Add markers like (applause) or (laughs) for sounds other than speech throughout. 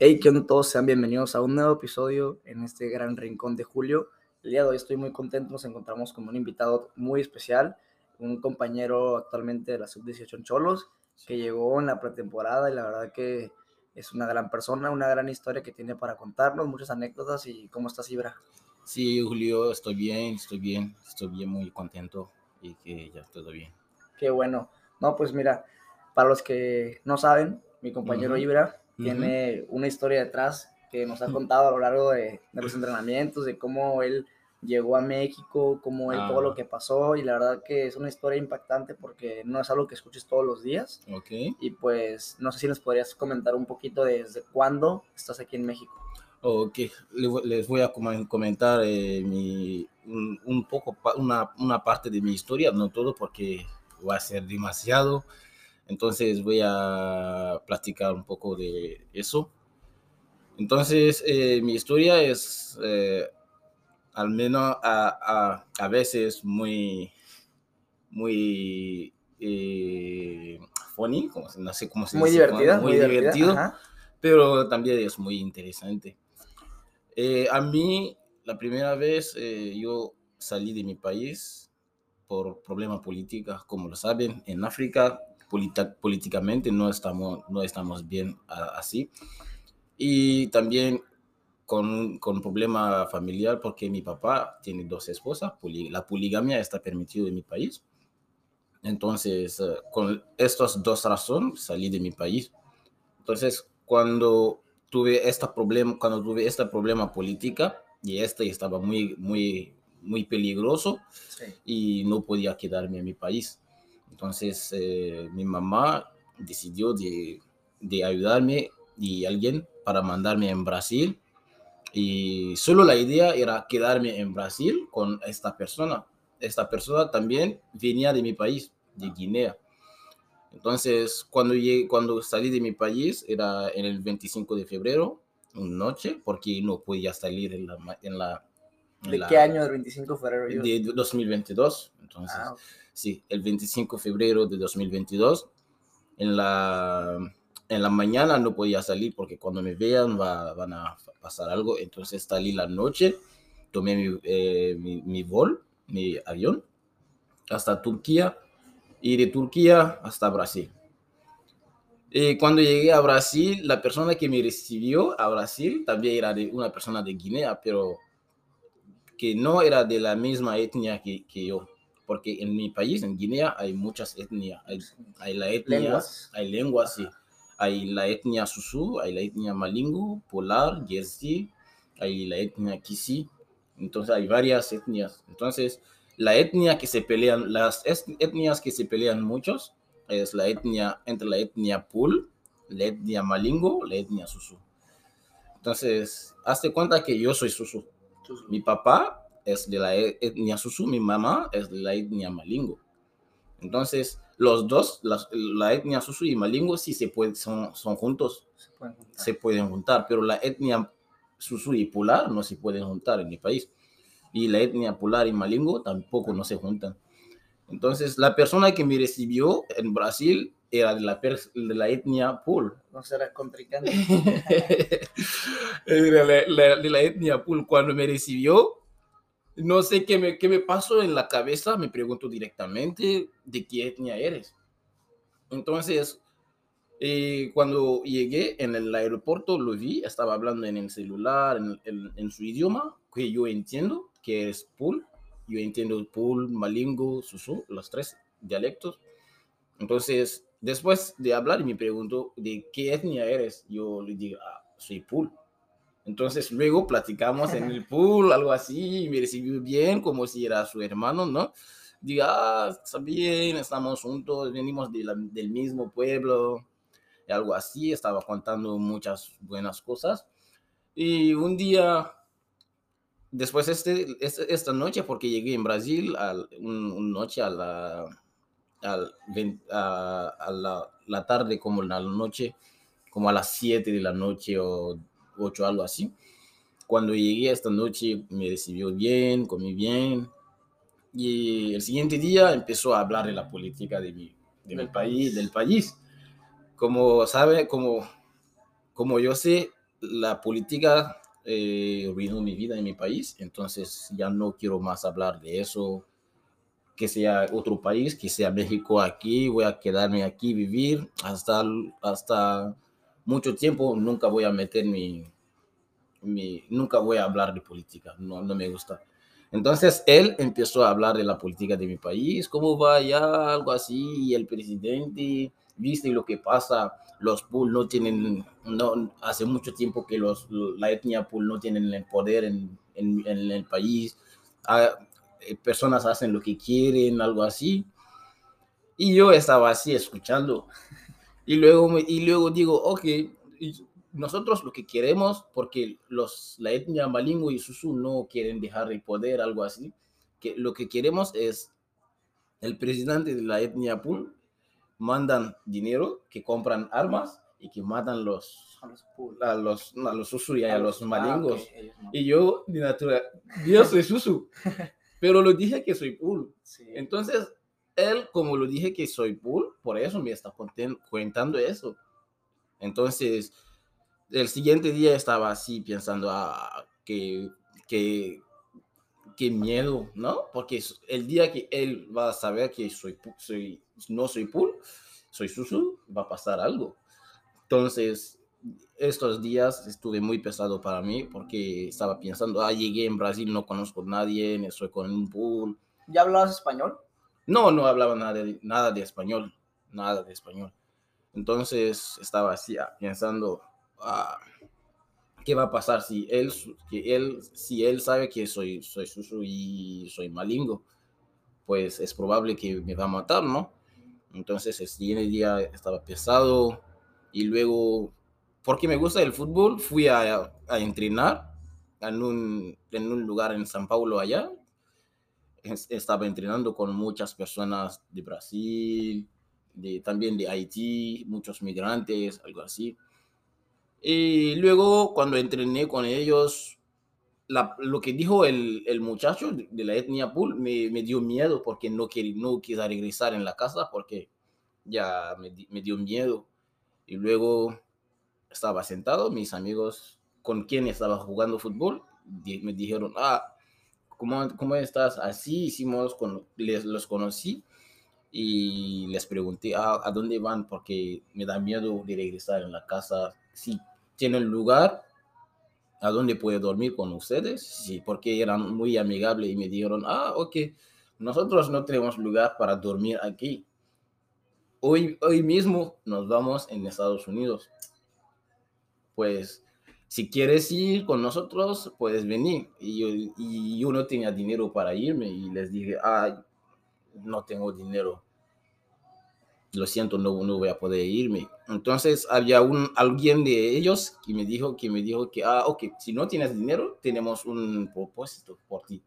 Hey, ¿qué onda todos? Sean bienvenidos a un nuevo episodio en este gran rincón de Julio. El día de hoy estoy muy contento, nos encontramos con un invitado muy especial, un compañero actualmente de la Sub-18 en Cholos, que llegó en la pretemporada y la verdad que es una gran persona, una gran historia que tiene para contarnos, muchas anécdotas y ¿cómo estás, Ibra? Sí, Julio, estoy bien, estoy bien, estoy bien, muy contento y que ya todo bien. Qué bueno. No, pues mira, para los que no saben, mi compañero Ujú. Ibra Ujú. tiene una historia detrás que nos ha contado a lo largo de, de los entrenamientos, de cómo él llegó a México, cómo él todo lo Ah. que pasó y la verdad que es una historia impactante porque no es algo que escuches todos los días Ok. y pues no sé si nos podrías comentar un poquito desde cuándo estás aquí en México. Ok, les voy a comen- comentar eh, mi, un, un poco, una, una parte de mi historia, no todo porque va a ser demasiado. Entonces voy a platicar un poco de eso. Entonces, eh, mi historia es eh, al menos a, a, a veces muy, muy eh, funny, como no sé cómo se Muy dice, divertida, muy, muy divertida. divertido, ajá. pero también es muy interesante. Eh, a mí, la primera vez eh, yo salí de mi país por problemas políticos, como lo saben, en África políticamente no estamos, no estamos bien así. Y también con, con problema familiar porque mi papá tiene dos esposas, la poligamia está permitida en mi país. Entonces, eh, con estas dos razones salí de mi país. Entonces, cuando tuve este problema, cuando tuve este problema política y este estaba muy, muy, muy peligroso Sí. y no podía quedarme en mi país. Entonces, eh, mi mamá decidió de, de ayudarme y alguien para mandarme en Brasil. Y solo la idea era quedarme en Brasil con esta persona. Esta persona también venía de mi país, de Guinea. Entonces, cuando, llegué, cuando salí de mi país, era en el 25 de febrero, una noche, porque no podía salir en En la ¿De la- qué año del 25 de febrero? De 2022. Entonces, Ah, ok. sí, el 25 de febrero de 2022. En la, en la mañana no podía salir porque cuando me vean va, van a pasar algo. Entonces salí la noche, tomé mi, eh, mi, mi vol, mi avión, hasta Turquía y de Turquía hasta Brasil. Y cuando llegué a Brasil, la persona que me recibió a Brasil también era de una persona de Guinea, pero que no era de la misma etnia que, que yo. Porque en mi país, en Guinea, hay muchas etnias. Hay, hay la etnia, Lenguas. hay lenguas, sí. Hay la etnia Susu, hay la etnia Malingo, Polar, Jersey, hay la etnia Kisi. Entonces hay varias etnias. Entonces, la etnia que se pelean, las etnias que se pelean muchos, es la etnia, entre la etnia Pul, la etnia Malingo, la etnia Susu. Entonces, hazte cuenta que yo soy Susu. Mi papá es de la etnia Susu, mi mamá es de la etnia Malingo. Entonces, los dos, la, etnia Susu y Malingo, sí se pueden, son, son juntos, se pueden juntar. se pueden juntar, pero la etnia Susu y Polar no se pueden juntar en mi país. Y la etnia Polar y Malingo tampoco no se juntan. Entonces, la persona que me recibió en Brasil era de la, de la etnia Pul. No será contrincante. (laughs) de, la, la- de la etnia Pul. Cuando me recibió, no sé qué me, qué me pasó en la cabeza, me pregunto directamente de qué etnia eres. Entonces, eh, cuando llegué en el aeropuerto, lo vi, estaba hablando en el celular, en, en- en su idioma, que yo entiendo, que es Pul. Yo entiendo Pul, Malingo, Susu, los tres dialectos. Entonces, después de hablar, me preguntó de qué etnia eres. Yo le digo, ah, soy Pul. Entonces, luego platicamos en el (laughs) pool, algo así, y me recibió bien, como si era su hermano, ¿no? Digo, ah, está bien, estamos juntos, venimos de la- del mismo pueblo, y algo así, estaba contando muchas buenas cosas. Y un día, después este, este- esta noche, porque llegué en Brasil, un, una noche a la, al a, a la, la tarde, como la noche, como a las 7 de la noche o 8, algo así. Cuando llegué esta noche me recibió bien, comí bien. Y el siguiente día empezó a hablar de la política de mi, de mi Del país, país. del país. Como sabe, como, como yo sé, la política eh, arruinó mi vida en mi país, entonces ya no quiero más hablar de eso, que sea otro país, que sea México aquí, voy a quedarme aquí, vivir hasta, hasta mucho tiempo, nunca voy a meter mi, mi nunca voy a hablar de política, no, no me gusta. Entonces él empezó a hablar de la política de mi país, cómo va ya, algo así, y el presidente, viste lo que pasa, los Pool no tienen, no, hace mucho tiempo que los, la etnia Pool no tienen el poder en, en, en el país, ah, personas hacen lo que quieren, algo así. Y yo estaba así escuchando. (laughs) Y luego, y luego digo, ok, nosotros lo que queremos, porque los, la etnia Malingo y Susu no quieren dejar el poder, algo así, que lo que queremos es el presidente de la etnia Pul mandan dinero, que compran armas y que matan los, a los, a los, Susu y a, los, ah, Malingos. Y yo, de natura, yo soy Susu, (laughs) pero lo dije que soy Pul. Entonces, él, como lo dije que soy Pul, por eso me está contando eso. Entonces, el siguiente día estaba así pensando, ah, que, que, qué miedo, ¿no? Porque el día que él va a saber que soy, soy no soy Pool, soy Susu, va a pasar algo. Entonces, estos días estuve muy pesado para mí porque estaba pensando, ah, llegué en Brasil, no conozco a nadie, estoy con un pool. ¿Ya hablabas español? No, no hablaba nada de, nada de español, nada de español. Entonces estaba así ah, pensando, ah, ¿qué va a pasar si él, que él, si él sabe que soy, soy Susu y soy malingo? Pues es probable que me va a matar, ¿no? Entonces el siguiente día estaba pesado y luego, porque me gusta el fútbol, fui a, a entrenar en un, en un lugar en San Paulo allá. Estaba entrenando con muchas personas de Brasil, de, también de Haití, muchos migrantes, algo así. Y luego cuando entrené con ellos, lo que dijo el, el, muchacho de la etnia Pool me, me dio miedo porque no, quería, no quise regresar en la casa porque ya me, me, dio miedo. Y luego estaba sentado, mis amigos con quien estaba jugando fútbol me dijeron, ah, ¿cómo, cómo estás? Así hicimos, con, les, los conocí y les pregunté, ah, ¿a dónde van? Porque me da miedo de regresar en la casa. Sí, tienen lugar a donde puede dormir con ustedes, sí, porque eran muy amigables y me dijeron, ah, ok, nosotros no tenemos lugar para dormir aquí. Hoy, hoy mismo nos vamos en Estados Unidos. Pues, si quieres ir con nosotros, puedes venir. Y yo, y yo no tenía dinero para irme y les dije, ah, no tengo dinero lo siento, no, no voy a poder irme. Entonces había un, alguien de ellos que me dijo que me dijo que, ah, ok, si no tienes dinero, tenemos un propósito por ti.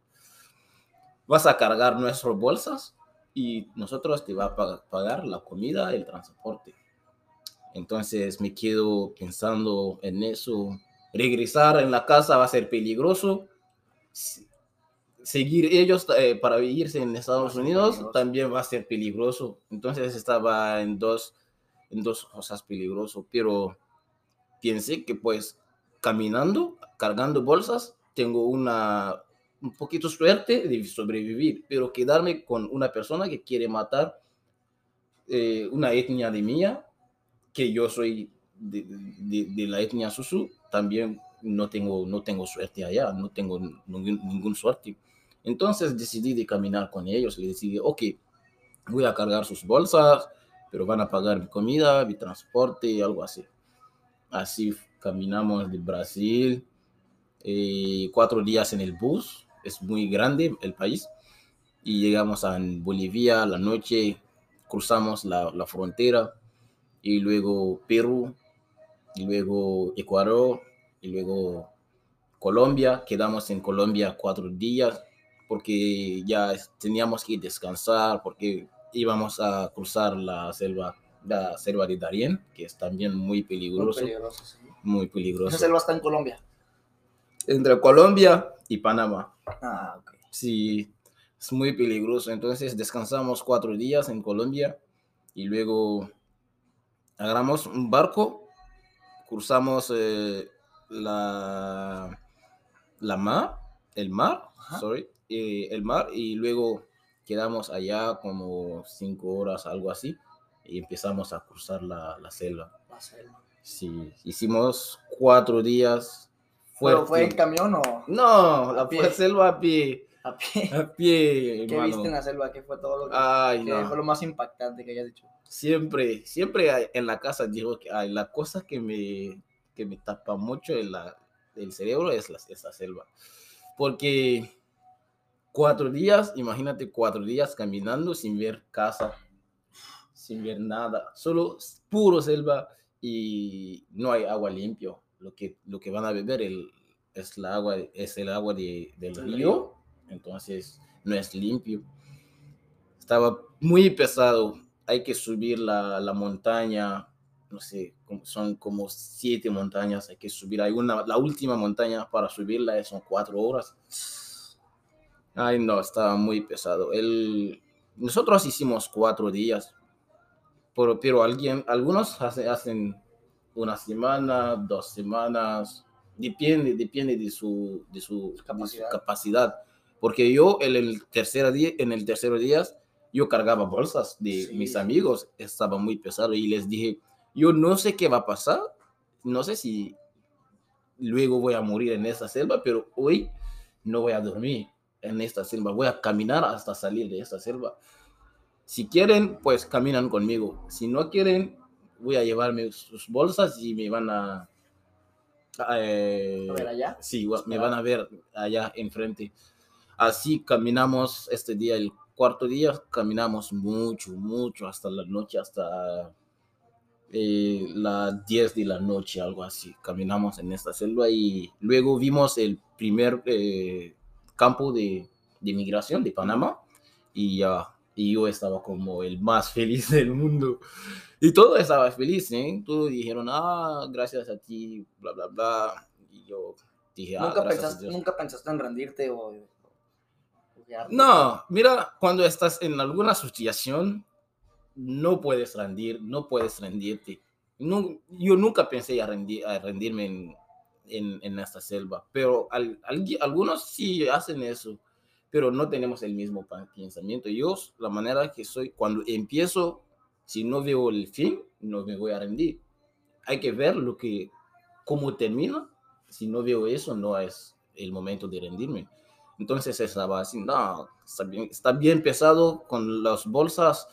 Vas a cargar nuestras bolsas y nosotros te va a pagar la comida, el transporte. Entonces me quedo pensando en eso. Regresar en la casa va a ser peligroso seguir ellos eh, para vivirse en Estados Unidos también va a ser peligroso. Entonces estaba en dos, en dos cosas peligrosas, pero pensé que pues caminando, cargando bolsas, tengo una un poquito suerte de sobrevivir, pero quedarme con una persona que quiere matar eh, una etnia de mía, que yo soy de, de, la etnia Susu, también no tengo, no tengo suerte allá, no tengo ningún, ningún suerte. Entonces decidí de caminar con ellos. Le decidí, ok, voy a cargar sus bolsas, pero van a pagar mi comida, mi transporte y algo así. Así caminamos de Brasil, eh, cuatro días en el bus, es muy grande el país, y llegamos a Bolivia la noche, cruzamos la, la frontera, y luego Perú, y luego Ecuador, y luego Colombia, quedamos en Colombia cuatro días, porque ya teníamos que descansar, porque íbamos a cruzar la selva, la selva de Darién, que es también muy peligroso. Muy peligroso, sí. Muy peligroso. ¿Esa selva está en Colombia? Entre Colombia y Panamá. Ah, ok. Sí, es muy peligroso. Entonces descansamos cuatro días en Colombia y luego agarramos un barco, cruzamos eh, la, la mar, el mar, Ajá. sorry, eh, el mar y luego quedamos allá como cinco horas, algo así, y empezamos a cruzar la, la selva. La selva. Sí, hicimos cuatro días. ¿Pero fue en camión o No, la pie? selva a pie, a pie? (laughs) a pie, ¿Qué hermano. viste en la selva? ¿Qué fue todo lo que, Ay, no. fue lo más impactante que hayas dicho? Siempre, siempre hay- en la casa digo que ay, la cosa que me, que me tapa mucho en la, el cerebro es la, esa selva. Porque cuatro días, imagínate cuatro días caminando sin ver casa, sin ver nada, solo puro selva y no hay agua limpio. Lo que, lo que van a beber el, es, la agua, es el agua de, del río. Entonces no es limpio. Estaba muy pesado. Hay que subir la, la montaña, no sé, son como siete montañas. Hay que subir. Hay una, la última montaña para subirla son cuatro horas. Ay, no, estaba muy pesado. El, nosotros hicimos cuatro días, pero, pero alguien, algunos hace- hacen una semana, dos semanas, depende, depende de su, de su, de su Capacidad. Porque yo en el tercer día, en el tercer día, yo cargaba bolsas de Sí. mis amigos, estaba muy pesado y les dije, yo no sé qué va a pasar, no sé si luego voy a morir en esta selva, pero hoy no voy a dormir en esta selva, voy a caminar hasta salir de esta selva. Si quieren, pues caminan conmigo. Si no quieren, voy a llevarme sus bolsas y me van a... eh, A ver, allá. Sí, me Esperar. van a ver allá enfrente. Así caminamos este día, el cuarto día, caminamos mucho, mucho, hasta la noche, hasta eh, las 10 de la noche, algo así. Caminamos en esta selva y luego vimos el primer eh, campo de, de migración de Panamá y, ya y yo estaba como el más (laughs) feliz del mundo. Y todo estaba feliz, ¿eh? Todos dijeron, ah, gracias a ti, bla, bla, bla. Y yo dije, ah, ¿Nunca, pensaste. ¿Nunca pensaste en rendirte o, No, mira, cuando estás en alguna situación, no puedes rendir, no puedes rendirte. No, yo nunca pensé a, rendir, a rendirme en, esta selva, pero al- algui- algunos sí hacen eso, pero no tenemos el mismo pensamiento. Yo, la manera que soy, cuando empiezo, si no veo el fin, no me voy a rendir. Hay que ver lo que, cómo termina. Si no veo eso, no es el momento de rendirme. Entonces estaba así, no, está bien, está bien pesado con las bolsas,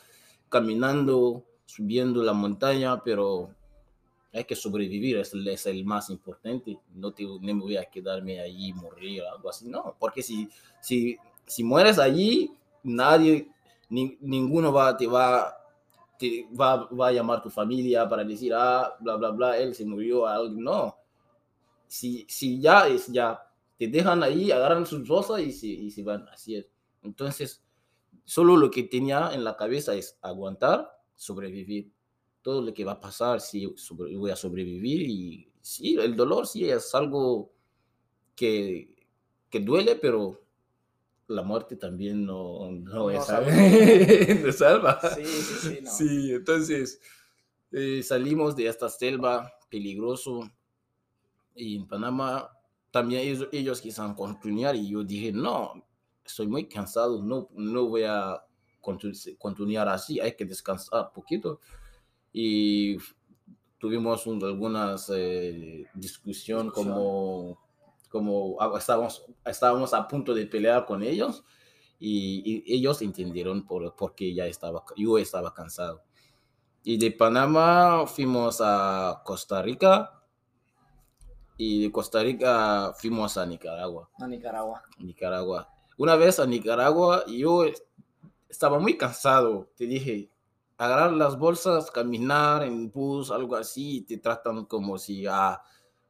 caminando, subiendo la montaña, pero hay que sobrevivir, es, es el más importante. No, te, no me voy a quedarme allí, morir, algo así, no, porque si, si, si mueres allí, nadie, ni- ninguno va, te va, te va, va a llamar tu familia para decir, ah, bla, bla, bla, él se murió, algo, no. Si, si ya es ya, te dejan ahí, agarran sus bolsas y se, y se van, así es. Entonces, solo lo que tenía en la cabeza es aguantar, sobrevivir. Todo lo que va a pasar, sí, sobre- voy a sobrevivir y sí, el dolor sí es algo que, que duele, pero la muerte también no, no, No es salva. (laughs) no salva. Sí, sí, sí, no. Sí, entonces eh, salimos de esta selva peligroso y en Panamá también ellos, ellos quisieron continuar y yo dije, no, estoy muy cansado, no, no voy a continu- continuar así, hay que descansar poquito. Y tuvimos un- algunas eh, discusión como, como estábamos, estábamos a punto de pelear con ellos y, y ellos entendieron por, porque ya estaba, yo estaba cansado. Y de Panamá fuimos a Costa Rica y de Costa Rica fuimos a Nicaragua. A Nicaragua. Nicaragua. Una vez a Nicaragua yo es- estaba muy cansado. Te dije, agarrar las bolsas, caminar en bus, algo así, y te tratan como si, ah,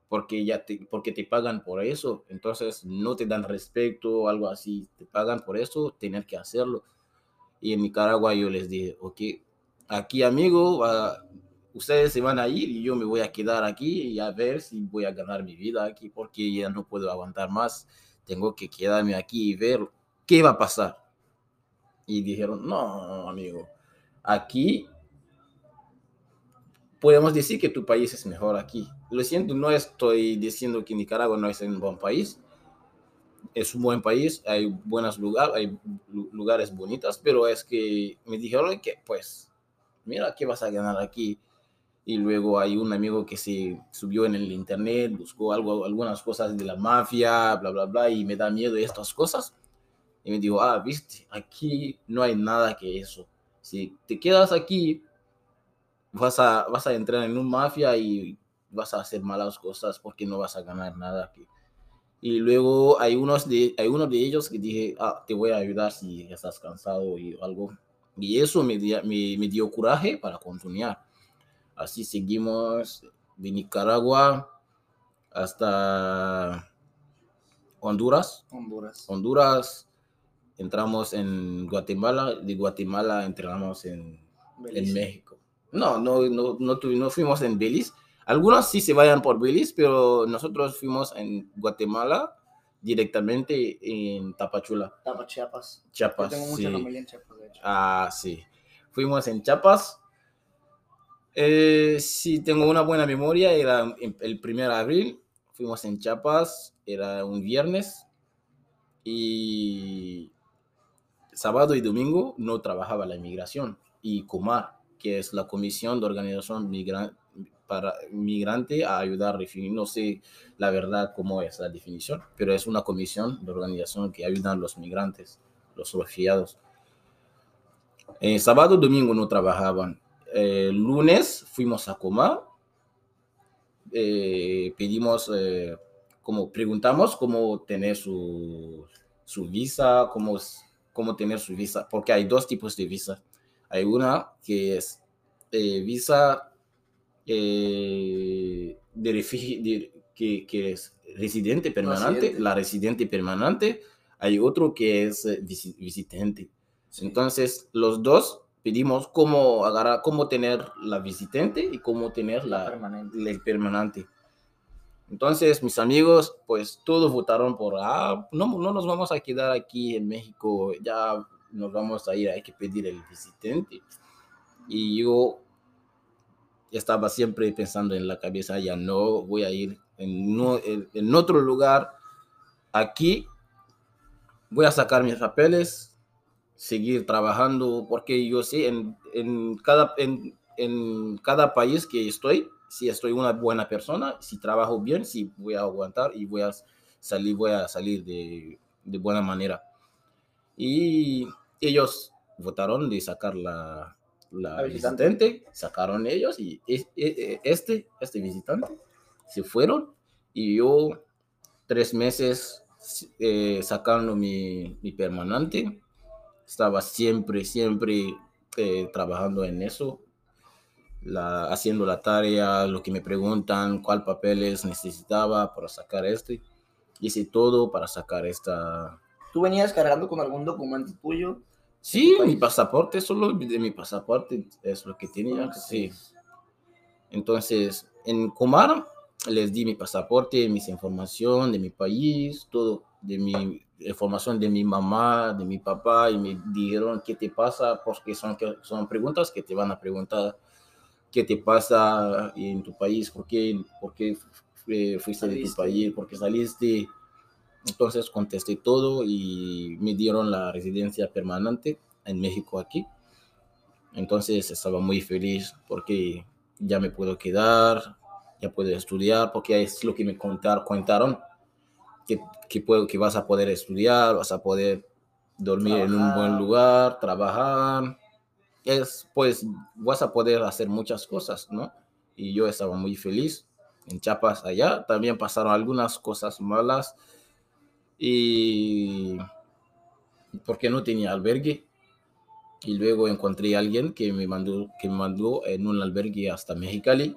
porque ya te, porque te pagan por eso, entonces no te dan respeto, algo así, te pagan por eso, tener que hacerlo. Y en Nicaragua yo les dije, ok, aquí amigo, va- ustedes se van a ir y yo me voy a quedar aquí y a ver si voy a ganar mi vida aquí porque ya no puedo aguantar más. Tengo que quedarme aquí y ver qué va a pasar. Y dijeron, no, amigo, aquí podemos decir que tu país es mejor aquí. Lo siento, no estoy diciendo que Nicaragua no es un buen país. Es un buen país, hay buenos lugares, hay lugares bonitos, pero es que me dijeron que, pues, mira, ¿qué vas a ganar aquí? Y luego hay un amigo que se subió en el internet, buscó algo, algunas cosas de la mafia, bla, bla, bla, y me da miedo estas cosas. Y me dijo, ah, viste, aquí no hay nada que eso. Si te quedas aquí, vas a, vas a entrar en un mafia y vas a hacer malas cosas porque no vas a ganar nada aquí. Y luego hay unos de, hay uno de ellos que dije, ah, te voy a ayudar si estás cansado y algo. Y eso me, me, me dio coraje para continuar. Así seguimos de Nicaragua hasta Honduras. Honduras. Honduras. Entramos en Guatemala. De Guatemala entramos en, en México. No, no, no, no, no fuimos en Belice. Algunos sí se vayan por Belice, pero nosotros fuimos en Guatemala directamente en Tapachula. Tapa, Chiapas. Chiapas. Yo tengo mucha familia en Chiapas, de hecho. Ah, sí. Fuimos en Chiapas. Eh, sí, tengo una buena memoria. Era el primer de abril. Fuimos en Chiapas. Era un viernes. Y sábado y domingo no trabajaba la inmigración. Y Comar que es la Comisión de Organización para Migrante a ayudar a definir, no sé la verdad cómo es la definición, pero es una comisión de organización que ayuda a los migrantes, los refugiados. Eh, sábado, domingo no trabajaban. Eh, lunes fuimos a Coma, eh, pedimos, eh, como preguntamos cómo tener su, su visa, cómo, cómo tener su visa, porque hay dos tipos de visa hay una que es eh, visa eh, de, que, que, es residente permanente, la residente permanente. Hay otro que es visitante. Entonces, los dos pedimos cómo agarrar, cómo tener la visitante y cómo tener la, permanente. permanente. Entonces, mis amigos, pues todos votaron por, ah, no, no nos vamos a quedar aquí en México, ya nos vamos a ir, hay que pedir el visitante. Y yo estaba siempre pensando en la cabeza, ya no voy a ir en, no, en otro lugar. Aquí voy a sacar mis papeles, seguir trabajando, porque yo sé, en, en cada, en, en, cada país que estoy, si estoy una buena persona, si trabajo bien, si voy a aguantar y voy a salir, voy a salir de, de buena manera. Y ellos votaron de sacar la, la, visitante. sacaron ellos y este, este visitante se fueron y yo tres meses eh, sacando mi, mi, permanente, estaba siempre, siempre eh, trabajando en eso, la, haciendo la tarea, lo que me preguntan, cuál papeles necesitaba para sacar este, hice todo para sacar esta, ¿Tú venías cargando con algún documento tuyo? Sí, mi pasaporte, solo de mi pasaporte es lo que tenía. Sí. Entonces, en Comar les di mi pasaporte, mis información de mi país, todo, de mi información de mi mamá, de mi papá, y me dijeron qué te pasa, porque son, son preguntas que te van a preguntar qué te pasa en tu país, por qué, por qué fuiste de tu país, por qué saliste entonces contesté todo y me dieron la residencia permanente en México aquí. Entonces estaba muy feliz porque ya me puedo quedar, ya puedo estudiar, porque es lo que me contaron, contaron que, que, puedo, que vas a poder estudiar, vas a poder dormir en un buen lugar, trabajar. Es, pues vas a poder hacer muchas cosas, ¿no? Y yo estaba muy feliz. En Chiapas allá también pasaron algunas cosas malas y porque no tenía albergue y luego encontré a alguien que me mandó que me mandó en un albergue hasta Mexicali.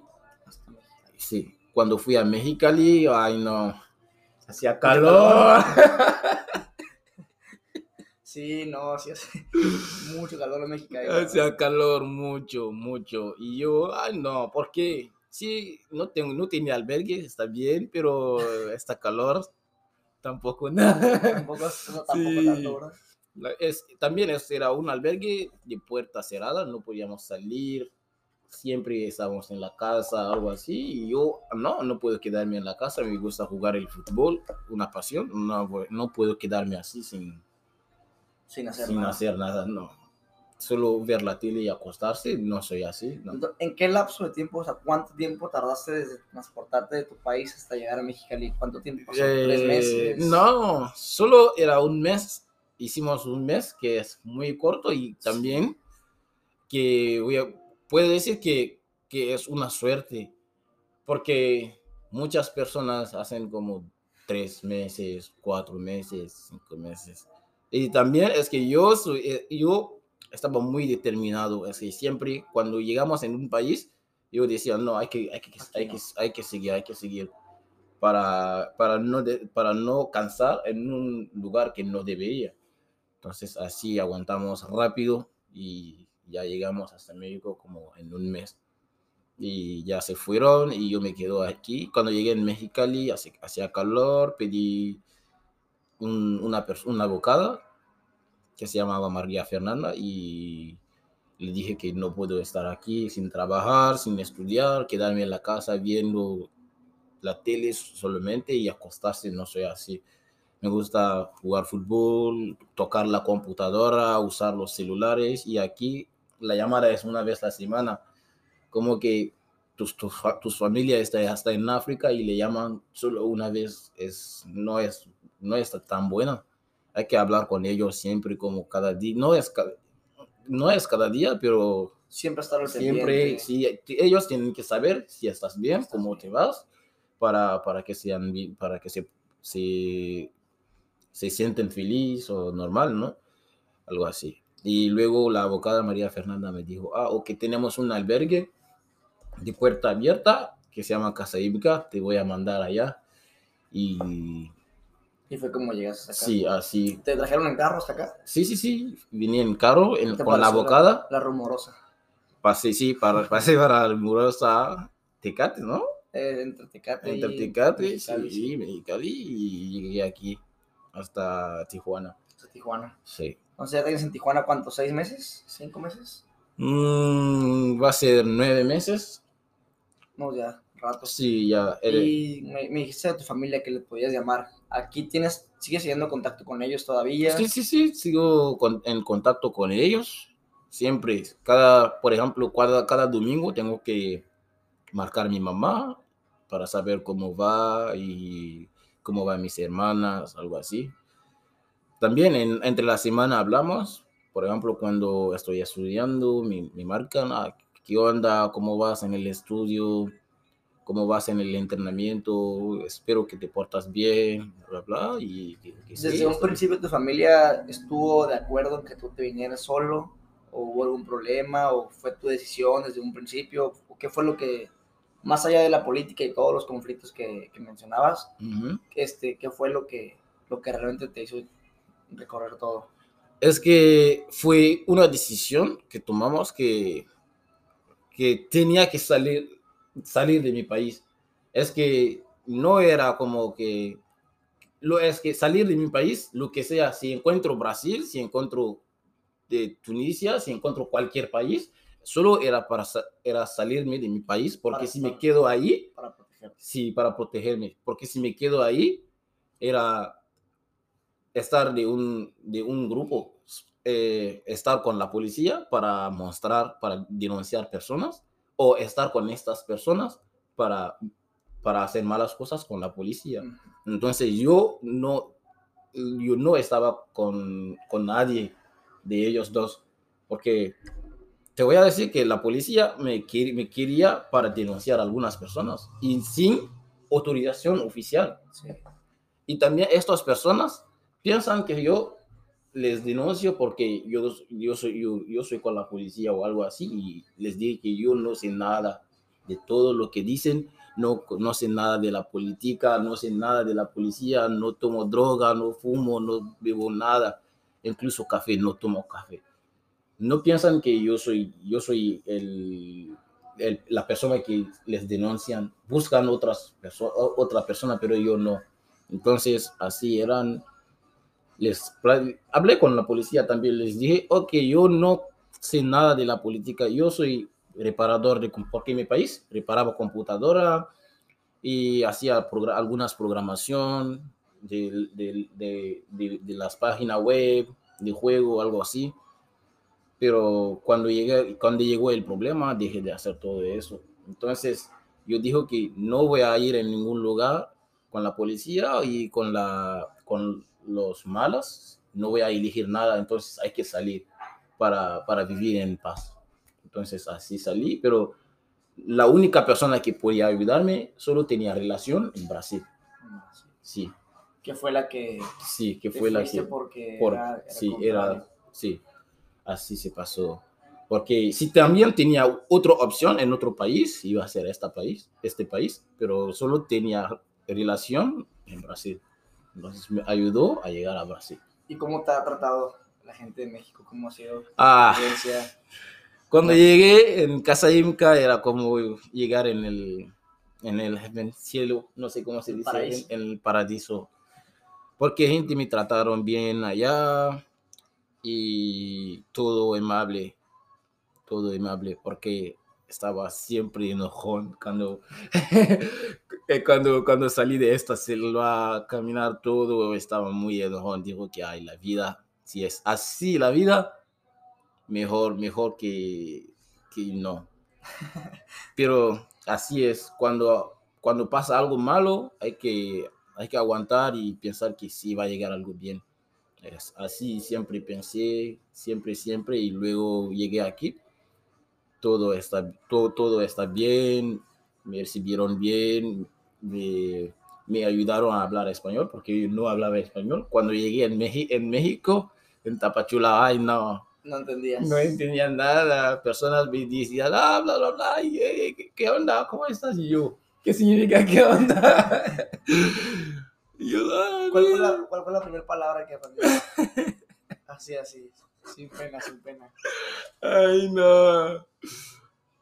Sí, cuando fui a Mexicali, ay no, hacía calor. (laughs) Sí, no, sí hace mucho calor en Mexicali. Hacía calor mucho, mucho. Y yo, ay no, porque sí, no tengo no tenía albergue, está bien, pero está calor tampoco (laughs) nada. Tampoco, no, tampoco tanto, Es, también era un albergue de puerta cerrada, no podíamos salir. Siempre estábamos en la casa, algo así, y yo no, no puedo quedarme en la casa, me gusta jugar el fútbol, una pasión, no, no puedo quedarme así sin, sin, hacer, sin nada. hacer nada, no. Solo ver la tele y acostarse, no soy así. No. ¿En qué lapso de tiempo, o sea, cuánto tiempo tardaste desde transportarte de tu país hasta llegar a Mexicali? ¿Cuánto tiempo pasó? ¿Tres Eh, meses? No, solo era un mes. Hicimos un mes que es muy corto y también que voy a- puedo decir que, que es una suerte porque muchas personas hacen como tres meses, cuatro meses, cinco meses. Y también es que yo, eh, yo estaba muy determinado. Es que siempre cuando llegamos en un país, yo decía, no, hay que, hay que, hay que, hay que seguir, hay que seguir para, para, no de- para no cansar en un lugar que no debería. Entonces así aguantamos rápido y ya llegamos hasta México como en un mes. Y ya se fueron y yo me quedo aquí. Cuando llegué en Mexicali hacía calor, pedí un- una, una abogada que se llamaba María Fernanda y le dije que no puedo estar aquí sin trabajar, sin estudiar, quedarme en la casa viendo la tele solamente y acostarse, no soy así. Me gusta jugar fútbol, tocar la computadora, usar los celulares y aquí la llamada es una vez a la semana. Como que tus, tus, tus familia está hasta en África y le llaman solo una vez, es, no, es, no está tan buena. Hay que hablar con ellos siempre, como cada día. No es cada, no es cada día, pero Siempre estar al siempre, sí, ellos tienen que saber si estás bien, Estás cómo bien. te vas, para, para que, sean, para que se, se, se sienten feliz o normal, ¿no? Algo así. Y luego la abogada María Fernanda me dijo, ah, ok, tenemos un albergue de puerta abierta que se llama Casa Hípica, te voy a mandar allá. Y Y fue como llegaste acá. sí, así. ¿Te trajeron en carro hasta acá? Sí, sí, sí, vine en carro en- ¿Te con la abogada. La rumorosa. Pasé, sí, para, (laughs) pasé para el Murosa Tecate, ¿no? Eh, entre Tecate Entre y Tecate, Mexicali, sí, Mexicali, y llegué aquí hasta Tijuana. hasta Tijuana. Sí. Entonces ya tienes en Tijuana, ¿cuántos? ¿Seis meses? ¿Cinco meses? Mm, va a ser nueve meses. No, ya, rato. Sí, ya. eres- Y me, me dijiste de tu familia que le podías llamar. Aquí tienes, sigues teniendo contacto con ellos todavía. Sí, sí, sí, sigo con- en contacto con ellos. Siempre, cada, por ejemplo, cada, cada domingo tengo que marcar a mi mamá para saber cómo va y cómo van mis hermanas, algo así. También en- entre la semana hablamos, por ejemplo, cuando estoy estudiando, me, me marcan, "Ah, ¿qué onda? ¿Cómo vas en el estudio? ¿Cómo vas en el entrenamiento? Espero que te portas bien, bla, bla, y que- que sí, Desde un estoy- principio tu familia estuvo de acuerdo en que tú te vinieras solo, o hubo algún problema, o fue tu decisión desde un principio, o qué fue lo que, más allá de la política y todos los conflictos que, que mencionabas, Ujú. este, qué fue lo que, lo que realmente te hizo recorrer todo. Es que fue una decisión que tomamos que, que tenía que salir, salir de mi país. Es que no era como que, lo es que salir de mi país, lo que sea, si encuentro Brasil, si encuentro de Tunisia, si encuentro cualquier país, solo era para era salirme de mi país, porque Para si me quedo ahí, Para sí, para protegerme, porque si me quedo ahí, era estar de un, de un grupo, eh, estar con la policía para mostrar, para denunciar personas, o estar con estas personas para, para hacer malas cosas con la policía. Entonces yo no, yo no estaba con, con nadie de ellos dos, porque te voy a decir que la policía me, me quería para denunciar a algunas personas y sin autorización oficial. Sí. Y también estas personas piensan que yo les denuncio porque yo, yo, soy, yo, yo soy con la policía o algo así y les dije que yo no sé nada de todo lo que dicen, no, no sé nada de la política, no sé nada de la policía, no tomo droga, no fumo, no bebo nada, incluso café, no tomo café. No piensan que yo soy, yo soy el- la persona que les denuncian, buscan otras perso- otra persona, pero yo no. Entonces, así eran. Les hablé con la policía también, les dije, ok, yo no sé nada de la política, yo soy reparador de, porque en mi país reparaba computadora y hacía algunas programación de, de, de, de, las páginas web, de juego, algo así. Pero cuando, llegué, cuando llegó el problema, dejé de hacer todo eso. Entonces, yo dijo que no voy a ir en ningún lugar con la policía y con, la, con los malos, no voy a elegir nada, entonces hay que salir para, para vivir en paz. Entonces así salí, pero la única persona que podía ayudarme solo tenía relación en Brasil. Sí. Que fue la que... Sí, que fue la que... Porque por, sí, era... Sí, así se pasó. Porque si también tenía otra opción en otro país, iba a ser este país, este país, pero solo tenía relación en Brasil. Entonces me ayudó a llegar a Brasil. ¿Y cómo te ha tratado la gente de México? ¿Cómo ha sido ah, Cuando llegué en Casa Imca era como llegar en el, en el, cielo, no sé cómo se dice, En, el paraíso. Porque gente me trataron bien allá y todo amable, todo amable, porque estaba siempre enojón cuando, (laughs) eh, cuando, cuando salí de esta selva a caminar todo, estaba muy enojón. Dijo que ay, la vida, si es así la vida, mejor, mejor que, que no. (laughs) Pero así es, cuando, cuando pasa algo malo, hay que, hay que aguantar y pensar que sí va a llegar algo bien. Es así siempre pensé, siempre, siempre, y luego llegué aquí todo está, todo, todo está bien, me recibieron bien, me, me, ayudaron a hablar español porque yo no hablaba español. Cuando llegué en, en México, en Tapachula, ay no. No entendías. No entendía nada. Personas me decían, ah, bla, bla, bla, eh, ¿qué, onda? ¿Cómo estás? Y yo, ¿qué significa qué onda? (laughs) yo, ah, (laughs) ¿Cuál, fue la, ¿Cuál fue la primera palabra que aprendiste? (laughs) así, así. Sin pena, sin pena. Ay, no.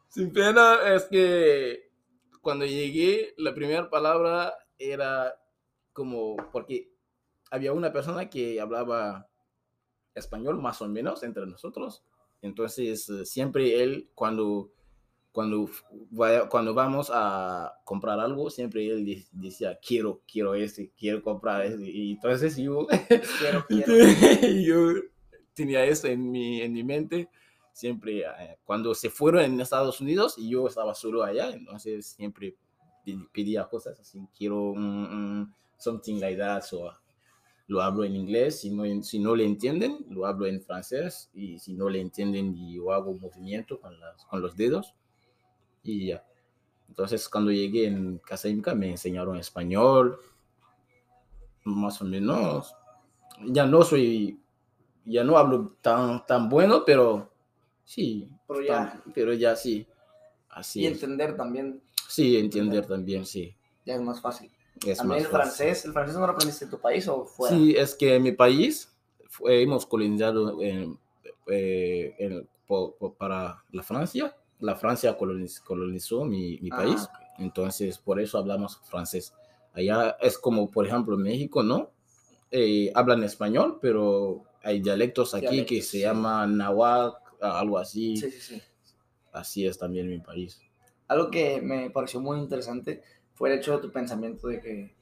Sin pena es que cuando llegué, la primera palabra era como, porque había una persona que hablaba español más o menos entre nosotros. Entonces, eh, siempre él, cuando, cuando, cuando vamos a comprar algo, siempre él decía, quiero, quiero este, quiero comprar este. Y entonces yo, quiero, (laughs) quiero. yo tenía eso en mi, en mi mente. Siempre, eh, cuando se fueron en Estados Unidos y yo estaba solo allá, entonces siempre pedía cosas así, quiero un, something like that, o lo hablo en inglés, si no, si no le entienden, lo hablo en francés, y si no le entienden, yo hago movimiento con, las, con los dedos, y ya. Entonces, cuando llegué en Casa Inca, me enseñaron español, más o menos. Ya no soy ya no hablo tan, tan bueno, pero sí, pero ya, pero ya sí. Así y entender también. Sí, entender también, sí. Ya es más fácil. Es también el francés, ¿el francés no lo aprendiste en tu país o fuera? Sí, es que en mi país hemos colonizado en, eh, para la Francia. La Francia colonizó, mi, mi ah, país, entonces por eso hablamos francés. Allá es como, por ejemplo, México, ¿no? Eh, hablan español, pero hay dialectos aquí que se llaman nahuatl, algo así. Sí, sí, sí. Así es también mi país. Algo que me pareció muy interesante fue el hecho de tu pensamiento de que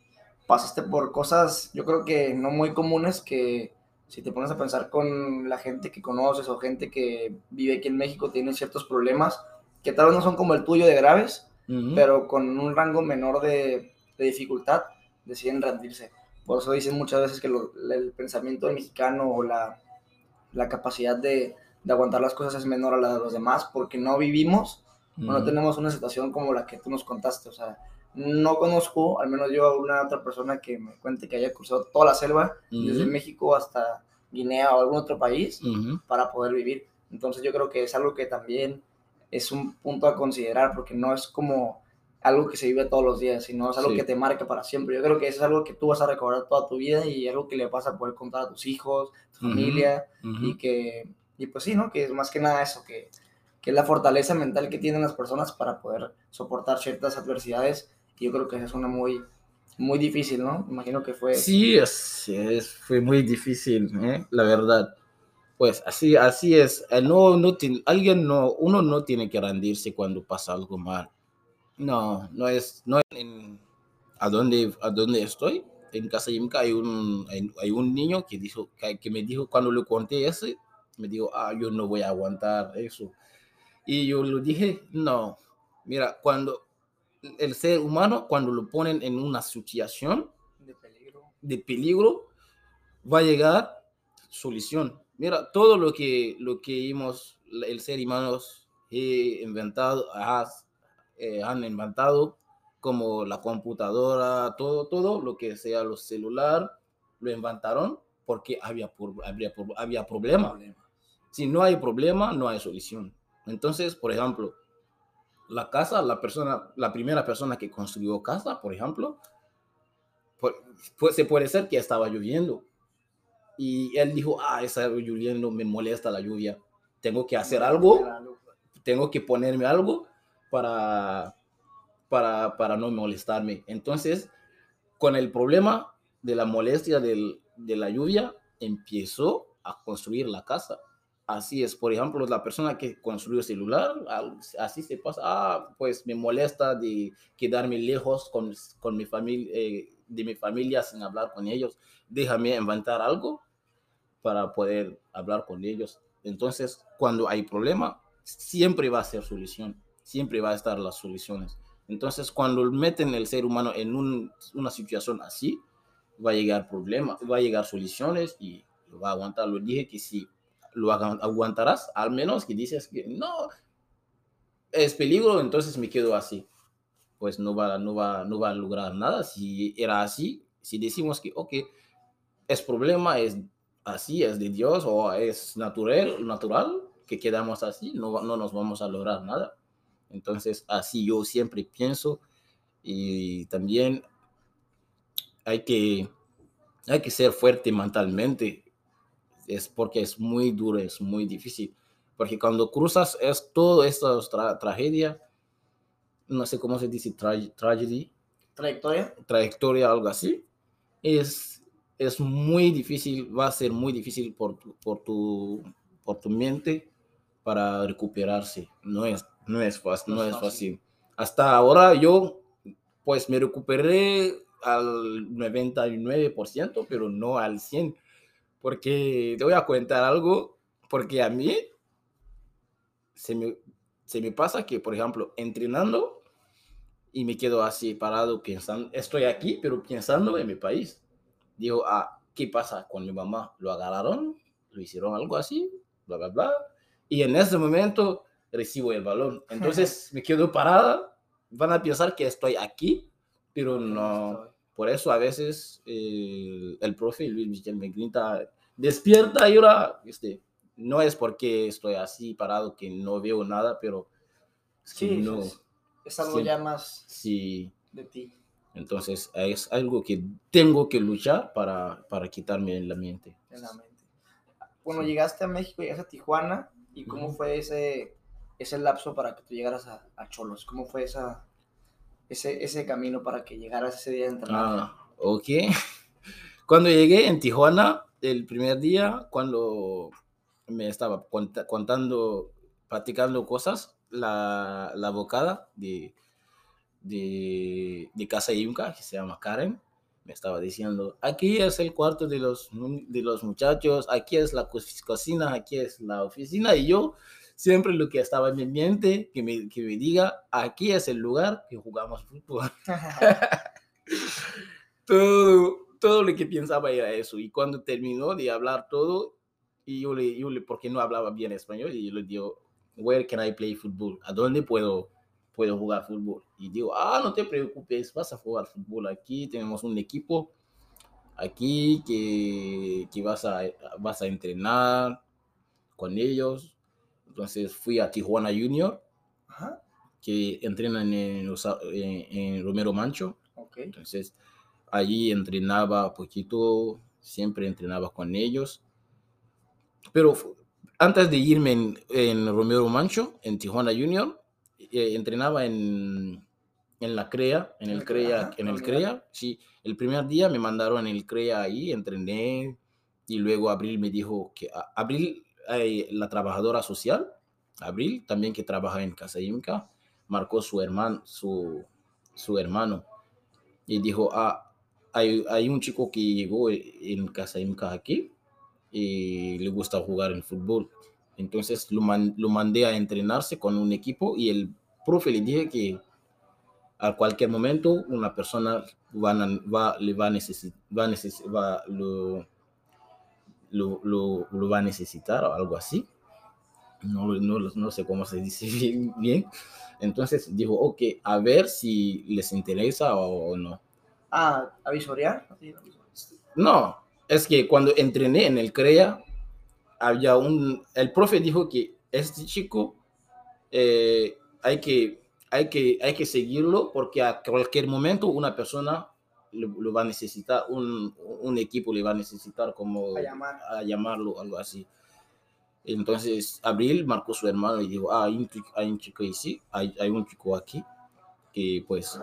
pasaste por cosas, yo creo que no muy comunes, que si te pones a pensar con la gente que conoces o gente que vive aquí en México, tiene ciertos problemas que tal vez no son como el tuyo de graves, pero con un rango menor de, de dificultad, deciden rendirse. Por eso dicen muchas veces que el pensamiento del mexicano o la, la capacidad de, de, aguantar las cosas es menor a la de los demás porque no vivimos o no tenemos una situación como la que tú nos contaste. O sea, no conozco, al menos yo, a una otra persona que me cuente que haya cruzado toda la selva, desde México hasta Guinea o algún otro país, para poder vivir. Entonces yo creo que es algo que también es un punto a considerar porque no es como algo que se vive todos los días, sino es algo que te marca para siempre. Yo creo que eso es algo que tú vas a recordar toda tu vida y algo que le vas a poder contar a tus hijos, tu familia, y que, y pues sí, ¿no? Que es más que nada eso, que, que es la fortaleza mental que tienen las personas para poder soportar ciertas adversidades. Y yo creo que es una muy, muy difícil, ¿no? Imagino que fue... Sí, es, es fue muy difícil, ¿eh? la verdad. Pues así, así es. Eh, No, no, alguien no, uno no tiene que rendirse cuando pasa algo mal. No, no es, no es en- a donde, a donde estoy, en casa de Imka hay un, hay, hay un niño que dijo, que, que me dijo cuando le conté ese, me dijo, ah, yo no voy a aguantar eso. Y yo le dije, no, mira, cuando el ser humano, cuando lo ponen en una situación De peligro. de peligro, va a llegar solución. Mira, todo lo que, lo que hemos, el ser humano he inventado, has- eh, han inventado, como la computadora, todo, todo lo que sea los celular, lo inventaron porque había, había, había problema. Si no hay problema, no hay solución. Entonces, por ejemplo, la casa, la persona, la primera persona que construyó casa, por ejemplo, pu- pu- se puede ser que estaba lloviendo. Y él dijo, ah, está lloviendo, me molesta la lluvia. Tengo que hacer algo, tengo que ponerme algo para, para, para no molestarme. Entonces, con el problema de la molestia del- de la lluvia, empezó a construir la casa. Así es, por ejemplo, la persona que construyó el celular, así se pasa, ah, pues me molesta de quedarme lejos con, con mi familia, de mi familia sin hablar con ellos. Déjame inventar algo para poder hablar con ellos. Entonces, cuando hay problema, siempre va a ser solución, siempre va a estar las soluciones. Entonces, cuando meten el ser humano en un- una situación así, va a llegar problema, va a llegar soluciones y va a aguantar. Lo dije que si lo agu- aguantarás, al menos que dices que no, es peligro, entonces me quedo así. Pues no va, no va, no va a lograr nada. Si era así, si decimos que, ok, es problema, es así, es de Dios o es natural, natural que quedamos así, no, no nos vamos a lograr nada. Entonces, así yo siempre pienso y también hay que, hay que ser fuerte mentalmente, es porque es muy duro, es muy difícil, porque cuando cruzas es todo esta tra- tragedia, no sé cómo se dice, tra- tragedy, Trayectoria. trayectoria, algo así, es, es muy difícil, va a ser muy difícil por tu, por tu, por tu mente para recuperarse. No es, no es, fácil, no es fácil. Hasta ahora yo, pues me recuperé al 99%, pero no al 100%, porque te voy a contar algo, porque a mí se me, se me pasa que, por ejemplo, entrenando, y me quedo así parado pensando, estoy aquí, pero pensando en mi país. Digo, ah, ¿qué pasa con mi mamá? ¿Lo agarraron? ¿Lo hicieron algo así? Bla, bla, bla. Y en ese momento recibo el balón. (laughs) Entonces me quedo parada. Van a pensar que estoy aquí, pero no. Por eso a veces eh, el profe Luis Michel me grita, despierta y ahora, este, no es porque estoy así parado que no veo nada, pero es que Sí, no, es, es algo Sí. ya más sí, de ti. entonces es algo que tengo que luchar para, para quitarme en la mente. en la mente. Bueno, Sí. llegaste a México, llegaste a Tijuana, ¿y cómo fue ese, ese lapso para que tú llegaras a, a Cholos? ¿Cómo fue esa, ese, ese camino para que llegaras ese día de entrenar? Ah, ok. (laughs) Cuando llegué en Tijuana, el primer día, cuando me estaba cont- contando, platicando cosas, la, la abogada de, de, de Casa Yunca, que se llama Karen, me estaba diciendo, aquí es el cuarto de los, de los muchachos, aquí es la co- cocina, aquí es la oficina, y yo siempre lo que estaba en mi mente, que me, que me diga, aquí es el lugar que jugamos fútbol (laughs) (laughs) todo, todo lo que pensaba era eso. Y cuando terminó de hablar todo, y yo le, yo le, porque no hablaba bien español, y yo le digo, where can I play football? ¿A dónde puedo, puedo jugar fútbol? Y digo, ah, no te preocupes, vas a jugar fútbol aquí, tenemos un equipo aquí que, que vas, a, vas a entrenar con ellos. Entonces fui a Tijuana Junior, Ajá, que entrenan en, en- en Romero Mancho. ok. Entonces, allí entrenaba poquito, siempre entrenaba con ellos. Pero antes de irme en, en Romero Mancho, en Tijuana Junior, eh, entrenaba en, en la CREA, en el CREA, ajá, en el. CREA. Sí, el primer día me mandaron en el CREA ahí, entrené. Y luego Abril me dijo que Abril hay la trabajadora social, Abril, también que trabaja en Casa Inca, marcó su hermano, su, su hermano y dijo, ah, hay, un chico que llegó en Casa Inca aquí y le gusta jugar en fútbol. Entonces lo, mandé a entrenarse con un equipo y el profe le dije que a cualquier momento una persona va, le va a va, va lo, lo, lo, va a necesitar o algo así. No, no, no sé cómo se dice bien, (laughs) bien. Entonces dijo, ok, a ver si les interesa o, no. Ah, ¿a visorear? No, es que cuando entrené en el CREA, había un, el profe dijo que este chico eh, hay, que, hay, que, hay que seguirlo porque a cualquier momento una persona lo, va a necesitar, un, un, equipo le va a necesitar como a, llamarlo, algo así. Entonces, Abril marcó su hermano y dijo, ah, hay un, hay un chico sí, hay, hay, un chico aquí, que pues,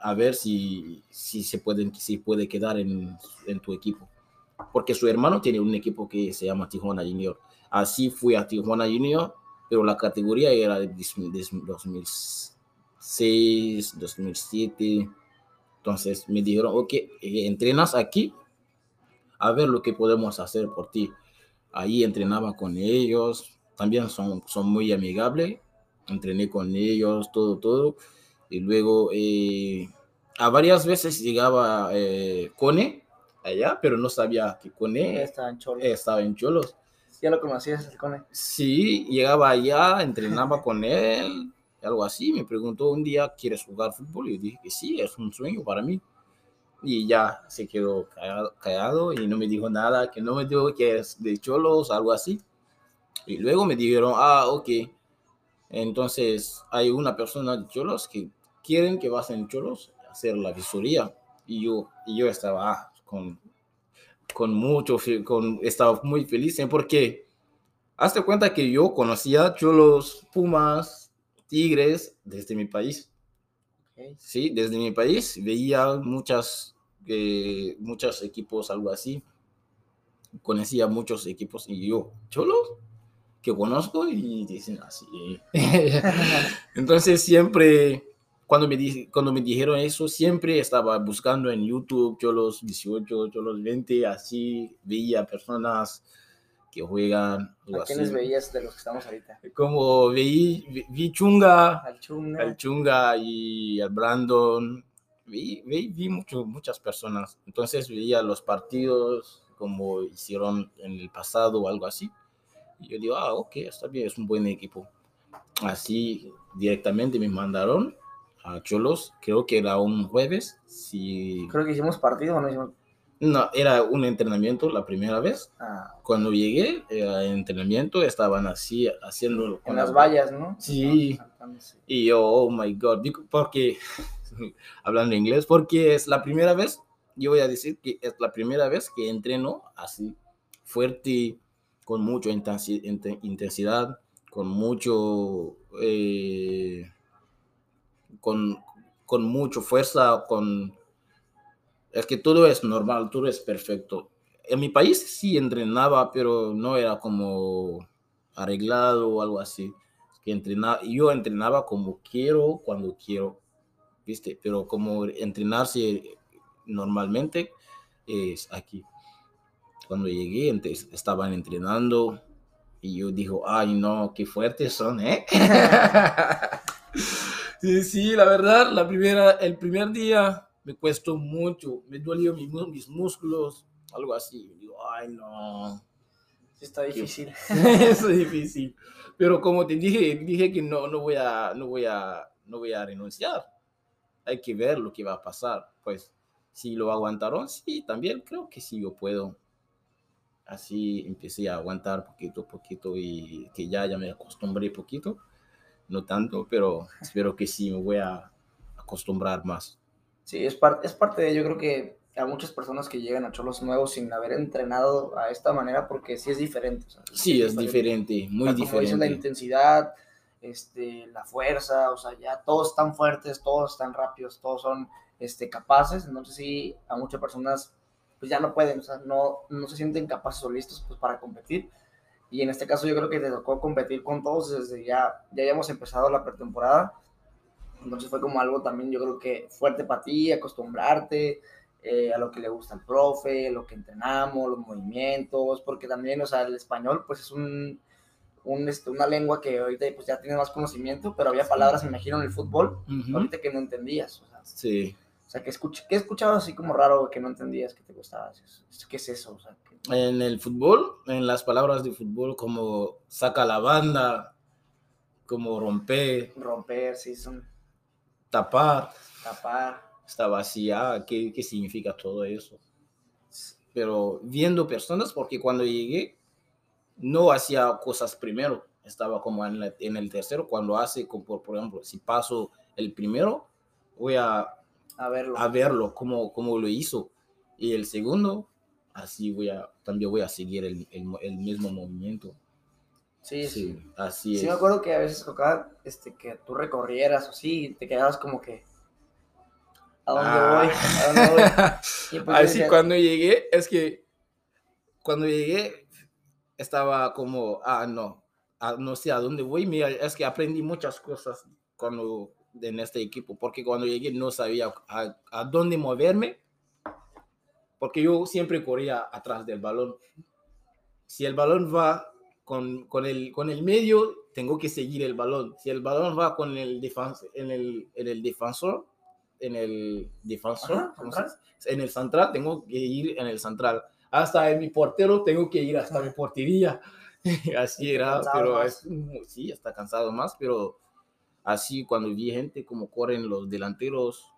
a ver si, si se puede, si puede quedar en, en tu equipo porque su hermano tiene un equipo que se llama Tijuana Junior. Así fui a Tijuana Junior, pero la categoría era de 2006, 2007. Entonces me dijeron, ok, eh, entrenas aquí, a ver lo que podemos hacer por ti. Ahí entrenaba con ellos, también son, son muy amigables, entrené con ellos, todo, todo. Y luego eh, a varias veces llegaba eh, Cone, allá, pero no sabía que Cone estaba en Cholos. Estaba en Cholos. ¿Ya lo conocías el Cone? Sí, llegaba allá, entrenaba con él, algo así. Me preguntó un día, ¿quieres jugar fútbol? Y yo dije que sí, es un sueño para mí. Y ya se quedó callado, y no me dijo nada, que no me dijo que es de Cholos, algo así. Y luego me dijeron, ah, ok. Entonces hay una persona de Cholos que quieren que vas en Cholos a hacer la visoría. Y yo, y yo estaba, con, con mucho, con, estaba muy feliz porque hazte cuenta que yo conocía Cholos, Pumas, Tigres desde mi país. Sí, desde mi país veía muchas, eh, muchos equipos, algo así. Conocía muchos equipos y yo, Cholos, que conozco y dicen así. (laughs) Entonces siempre cuando me, cuando me dijeron eso, siempre estaba buscando en YouTube, yo los 18, yo los 20, así veía personas que juegan. ¿A quiénes veías de los que estamos ahorita? Como vi, vi Chunga, al Chunga, al Chunga y al Brandon. Vi, vi, vi mucho, muchas personas. Entonces veía los partidos como hicieron en el pasado o algo así. Y yo digo, ah, ok, está bien, es un buen equipo. Así directamente me mandaron a Cholos, creo que era un jueves. Si... Creo que hicimos partido no hicimos. No, era un entrenamiento la primera vez. Ah. Cuando llegué al entrenamiento estaban así haciendo... Con las vallas, ¿no? Sí. Y yo, oh my God, porque, (laughs) hablando inglés, porque es la primera vez, yo voy a decir que es la primera vez que entreno así, fuerte, con mucha intensidad, con mucho... Eh, con, con mucha fuerza, con... Es que todo es normal, todo es perfecto. En mi país sí entrenaba, pero no era como arreglado o algo así. Que entrenaba, yo entrenaba como quiero, cuando quiero, ¿viste? Pero como entrenarse normalmente es aquí. Cuando llegué, entonces, estaban entrenando y yo digo, ay no, qué fuertes son, ¿eh? (laughs) Sí, sí, la verdad, la primera, el primer día me costó mucho, me dolió mis, mis músculos, algo así. Digo, ay, no. Está difícil. (laughs) es difícil. Pero como te dije, dije que no, no voy a, no voy a, no voy a renunciar. Hay que ver lo que va a pasar. Pues, si lo aguantaron, sí, también creo que sí yo puedo. Así empecé a aguantar poquito a poquito y que ya, ya me acostumbré poquito no tanto, pero (laughs) espero que sí me voy a acostumbrar más. Sí, es, parte es parte de, yo creo que a muchas personas que llegan a Cholos nuevos sin haber entrenado a esta manera, porque sí es diferente. sí, es diferente, muy diferente. la intensidad, este, la fuerza, o sea, ya todos están fuertes, todos están rápidos, todos son este, capaces, entonces sí, a muchas personas pues ya no pueden, o sea, no, no se sienten capaces o listos pues, para competir Y en este caso yo creo que te tocó competir con todos desde ya, ya habíamos empezado la pretemporada. Entonces fue como algo también yo creo que fuerte para ti, acostumbrarte eh, a lo que le gusta al profe, lo que entrenamos, los movimientos, porque también, o sea, el español pues es un, un, este, una lengua que ahorita pues ya tienes más conocimiento, pero había palabras, me imagino, en el fútbol, ahorita que no entendías. O sea, sí. Sea, que, escuch escuchado así como raro que no entendías que te gustaba. ¿Qué es eso? O sea, En el fútbol, en las palabras de fútbol, como saca la banda, como romper. Romper, sí, son. Tapar. Tapar. Está vacía, ¿qué, qué significa todo eso? Pero viendo personas, porque cuando llegué, no hacía cosas primero, estaba como en, en el tercero, cuando hace, como por, por, ejemplo, si paso el primero, voy a, a verlo, a verlo como, como lo hizo, y el segundo, así voy a, también voy a seguir el, el, el mismo movimiento. Sí, sí, así es. Sí, me acuerdo que a veces tocaba este, que tú recorrieras o sí, te quedabas como que, ¿a dónde Ah. voy? ¿A dónde voy? (laughs) Pues Así decía, cuando llegué, es que cuando llegué estaba como, ah, no, ah, no sé a dónde voy. Mira, es que aprendí muchas cosas cuando en este equipo, porque cuando llegué no sabía a, a dónde moverme, porque yo siempre corría atrás del balón. Si el balón va con, con, el, con el medio, tengo que seguir el balón. Si el balón va con el, defens en, el, en el defensor, en el defensor, Ajá, en el central, tengo que ir en el central. Hasta en mi portero tengo que ir hasta mi portería. (laughs) así era, pero es, sí, está cansado más, pero así cuando vi gente como corren los delanteros,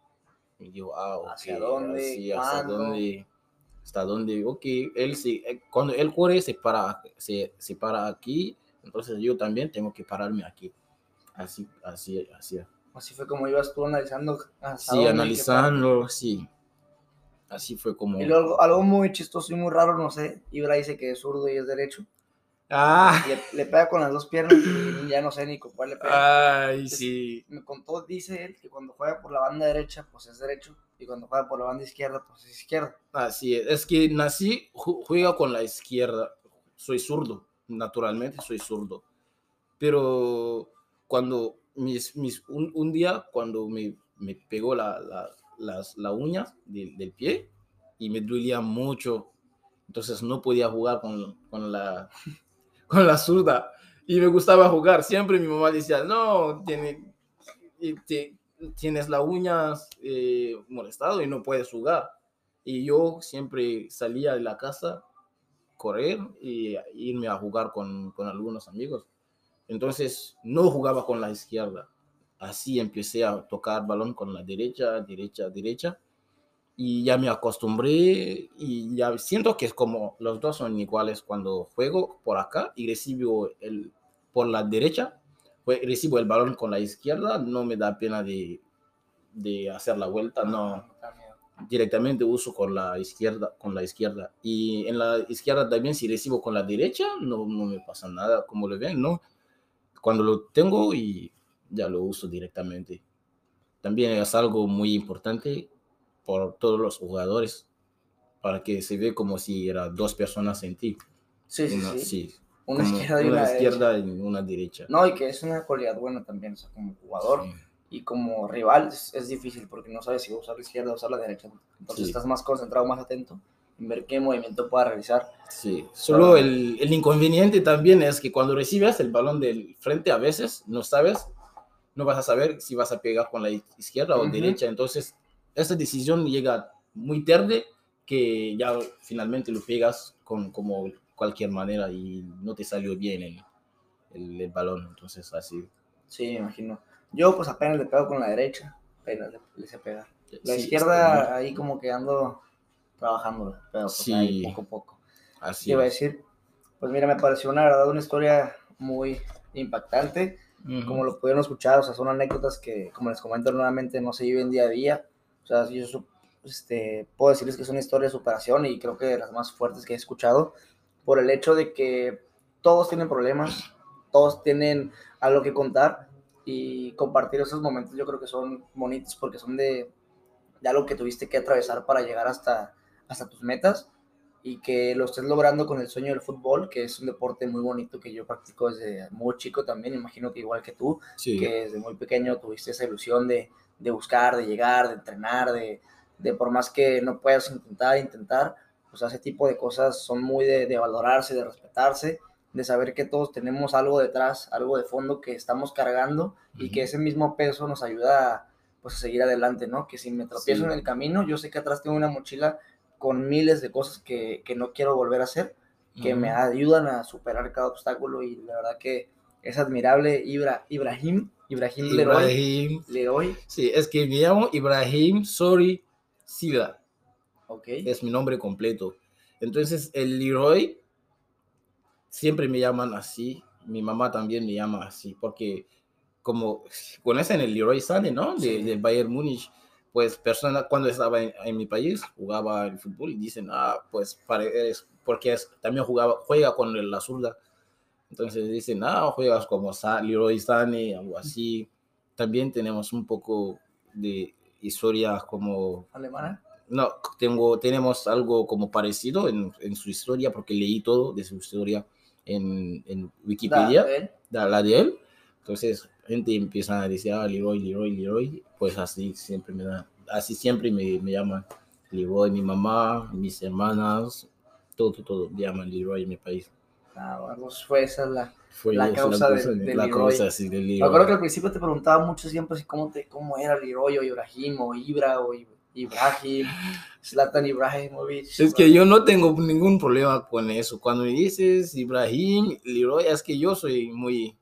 me digo, ah, ok, ¿Hacia dónde? así, hasta dónde, hasta dónde, ok, él se, eh, cuando él corre se para, se, se para aquí, entonces yo también tengo que pararme aquí. Así, así, así. Así fue como ibas tú analizando. Sí, analizando, sí. Así fue como... Y luego algo muy chistoso y muy raro, no sé, Ibra dice que es zurdo y es derecho. Ah, le, le pega con las dos piernas y ya no sé ni con cuál le pega. ay, sí. Me contó, dice él, que cuando juega por la banda derecha, pues es derecho. Y cuando juega por la banda izquierda, pues es izquierda. Así es. Es que nací, ju- juega con la izquierda. Soy zurdo, naturalmente soy zurdo. Pero cuando mis, mis, un, un día, cuando me, me pegó la, la, las, la uña del, del pie y me dolía mucho, entonces no podía jugar con, con, la, con la zurda. Y me gustaba jugar. Siempre mi mamá decía, no, tiene, tienes la uña eh, molestado y no puedes jugar. Y yo siempre salía de la casa, correr y irme a jugar con, con algunos amigos. Entonces no jugaba con la izquierda. Así empecé a tocar balón con la derecha, derecha, derecha. Y ya me acostumbré y ya siento que es como los dos son iguales cuando juego por acá y recibo el por la derecha, pues, recibo el balón con la izquierda, no me da pena de, de hacer la vuelta, no directamente uso con la izquierda, con la izquierda. Y en la izquierda también si recibo con la derecha, no, no me pasa nada, como lo ven, ¿no? Cuando lo tengo y ya lo uso directamente. También es algo muy importante por todos los jugadores, para que se ve como si eran dos personas en ti. Sí, sí, Una, sí. sí, Una izquierda y una una izquierda derecha. y una derecha. No, y que es una cualidad buena también, o sea, como jugador Sí. y como rival es, es difícil porque no sabes si va a usar la izquierda o usar la derecha. Entonces Sí. estás más concentrado, más atento en ver qué movimiento pueda realizar. Sí, solo el, el inconveniente también es que cuando recibes el balón del frente a veces no sabes, no vas a saber si vas a pegar con la izquierda o Ujú. derecha. Entonces, esa decisión llega muy tarde que ya finalmente lo pegas con como cualquier manera y no te salió bien el, el, el balón. Entonces, así. Sí, me imagino. Yo pues apenas le pego con la derecha, apenas le, le sé pegar. La sí, izquierda ahí como que ando trabajándola, pero pues Sí. ahí poco a poco. Así ¿Qué iba a decir? Pues mira, me pareció una verdad una historia muy impactante. Ujú. como lo pudieron escuchar, o sea, son anécdotas que, como les comento nuevamente, no se viven día a día. O sea, yo este, puedo decirles que es una historia de superación y creo que de las más fuertes que he escuchado, por el hecho de que todos tienen problemas, todos tienen algo que contar y compartir esos momentos yo creo que son bonitos porque son de, de algo que tuviste que atravesar para llegar hasta, hasta tus metas y que lo estés logrando con el sueño del fútbol, que es un deporte muy bonito que yo practico desde muy chico también, imagino que igual que tú, Sí, que desde muy pequeño tuviste esa ilusión de, de buscar, de llegar, de entrenar, de, de por más que no puedas intentar, intentar, pues ese tipo de cosas son muy de, de valorarse, de respetarse, de saber que todos tenemos algo detrás, algo de fondo que estamos cargando y que ese mismo peso nos ayuda a, pues, a seguir adelante, ¿no? Que si me tropiezo Sí. en el camino, yo sé que atrás tengo una mochila con miles de cosas que, que no quiero volver a hacer, que me ayudan a superar cada obstáculo y la verdad que es admirable Ibra, Ibrahim, Ibrahim Leroy, Ibrahim. Leroy, Sí, es que me llamo Ibrahim Sorry Sila. ok, es mi nombre completo. Entonces, el Leroy siempre me llaman así. Mi mamá también me llama así, porque como conocen el Leroy Sané, ¿no? De, Sí. de Bayern Múnich. Pues personas cuando estaba en, en mi país jugaba el fútbol y dicen, ah, pues es porque es, también jugaba, juega con el- la zurda. Entonces dicen, ah, juegas como Leroy Sané, algo así. También tenemos un poco de historia como alemana, no, tengo, tenemos algo como parecido en, en su historia, porque leí todo de su historia en, en Wikipedia, de él. la, la de él. Entonces, gente empieza a decir, ah, Leroy, Leroy, Leroy. Pues así siempre me da, así siempre me, me llaman Leroy, mi mamá, mis hermanas, todo, todo, me llaman Leroy en mi país. Ah, bueno, fue esa la... Fue La causa de- cosa- de la Leroy. causa así de Me acuerdo que al principio te preguntaba mucho siempre así cómo, te, cómo era Leroy o Ibrahim o Ibra o Ib- Ibrahim, Zlatan Ibrahimovic. Es que yo no tengo ningún problema con eso. Cuando me dices Ibrahim, Leroy, es que yo soy muy,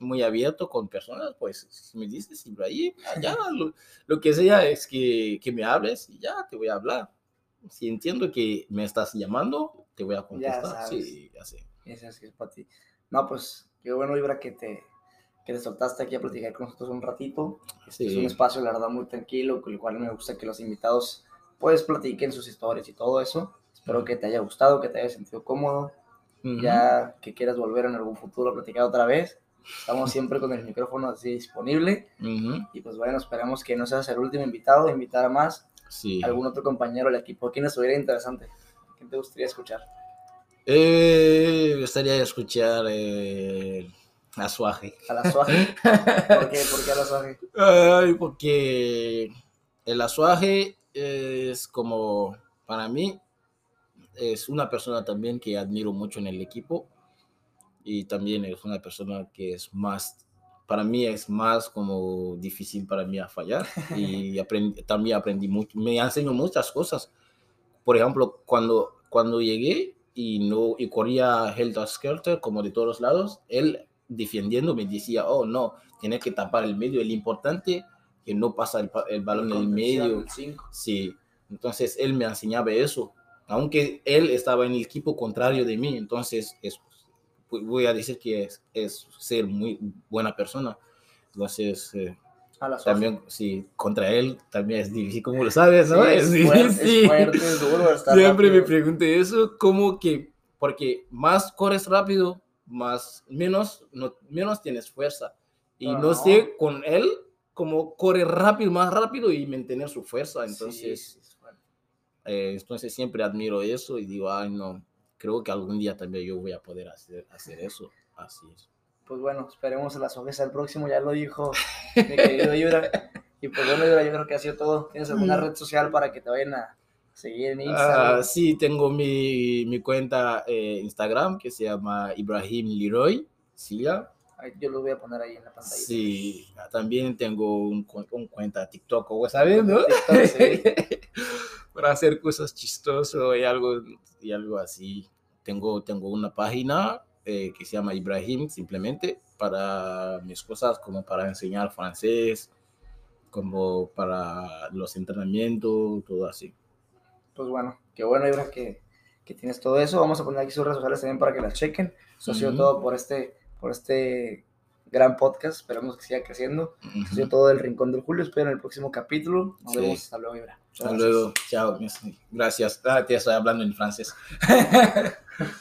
muy abierto con personas, pues si me dices Ibrahim, ya lo, lo que sea es que, que me hables y ya te voy a hablar. Si entiendo que me estás llamando, te voy a contestar. Sí, ya sé. Ese es que es para ti. No, pues qué bueno, Ibra, que te, que te soltaste aquí a platicar con nosotros un ratito. Este Es un Sí. espacio, la verdad, muy tranquilo, con el cual me gusta que los invitados pues platiquen sus historias y todo eso. Espero que te haya gustado, que te haya sentido cómodo. Ujú. Ya que quieras volver en algún futuro a platicar otra vez. Estamos (laughs) siempre con el micrófono así disponible. Ujú. Y pues bueno, esperemos que no seas el último invitado, invitar a más, Sí. algún otro compañero del equipo. ¿Quién estuviera interesante? ¿Quién te gustaría escuchar? Eh, me gustaría escuchar eh, a Suaje. ¿A la Suaje? (laughs) ¿Por qué? ¿Por qué a la Suaje? Ay, porque el azuaje es como, para mí, es una persona también que admiro mucho en el equipo y también es una persona que es más, para mí es más como difícil para mí a fallar y (laughs) aprendí- también aprendí mucho, me enseñó muchas cosas. Por ejemplo, cuando, cuando llegué y, no, y corría Helter Skelter como de todos lados, él defendiendo me decía, oh no, tiene que tapar el medio, el importante que no pasa el, el balón en el medio. El 5. Sí, entonces él me enseñaba eso, aunque él estaba en el equipo contrario de mí, entonces es, voy a decir que es, es ser muy buena persona. Entonces, eh, A la también, sí, contra él también es difícil, como lo sabes, Sí, ¿no? es, Sí, fuerte, sí. es fuerte, es duro. (laughs) Siempre me rápido. pregunté eso, como que, porque más corres rápido, más, menos, no, menos tienes fuerza. Y No, sé con él, como corre rápido, más rápido y mantener su fuerza. Entonces, sí, es eh, entonces siempre admiro eso y digo, ay, no, creo que algún día también yo voy a poder hacer, hacer eso. Así es. Pues bueno, esperemos a la Suaje sea el próximo, ya lo dijo (laughs) mi querido Ibra. Y pues bueno, Ibra, yo creo que ha sido todo. ¿Tienes alguna red social para que te vayan a seguir en Instagram? Ah, sí, tengo mi, mi cuenta eh, Instagram que se llama Ibrahim Leroy. Silla. Ahí Yo lo voy a poner ahí en la pantalla. Sí, también tengo un, un cuenta TikTok, ¿o sabes, no? TikTok, sí. (laughs) Para hacer cosas chistosas y algo, y algo así. Tengo, tengo una página eh, que se llama Ibrahim, simplemente, para mis cosas, como para enseñar francés, como para los entrenamientos, todo así. Pues bueno, qué bueno, Ibra, que, que tienes todo eso. Vamos a poner aquí sus redes sociales también para que las chequen. Eso ha sido todo por este, por este gran podcast. Esperamos que siga creciendo. Eso ha sido todo el Rincón del Julio. Espero en el próximo capítulo. Nos Sí. vemos. Hasta luego, Ibra. Hasta gracias. luego, chao. Gracias. Ah, te estoy hablando en francés. (laughs)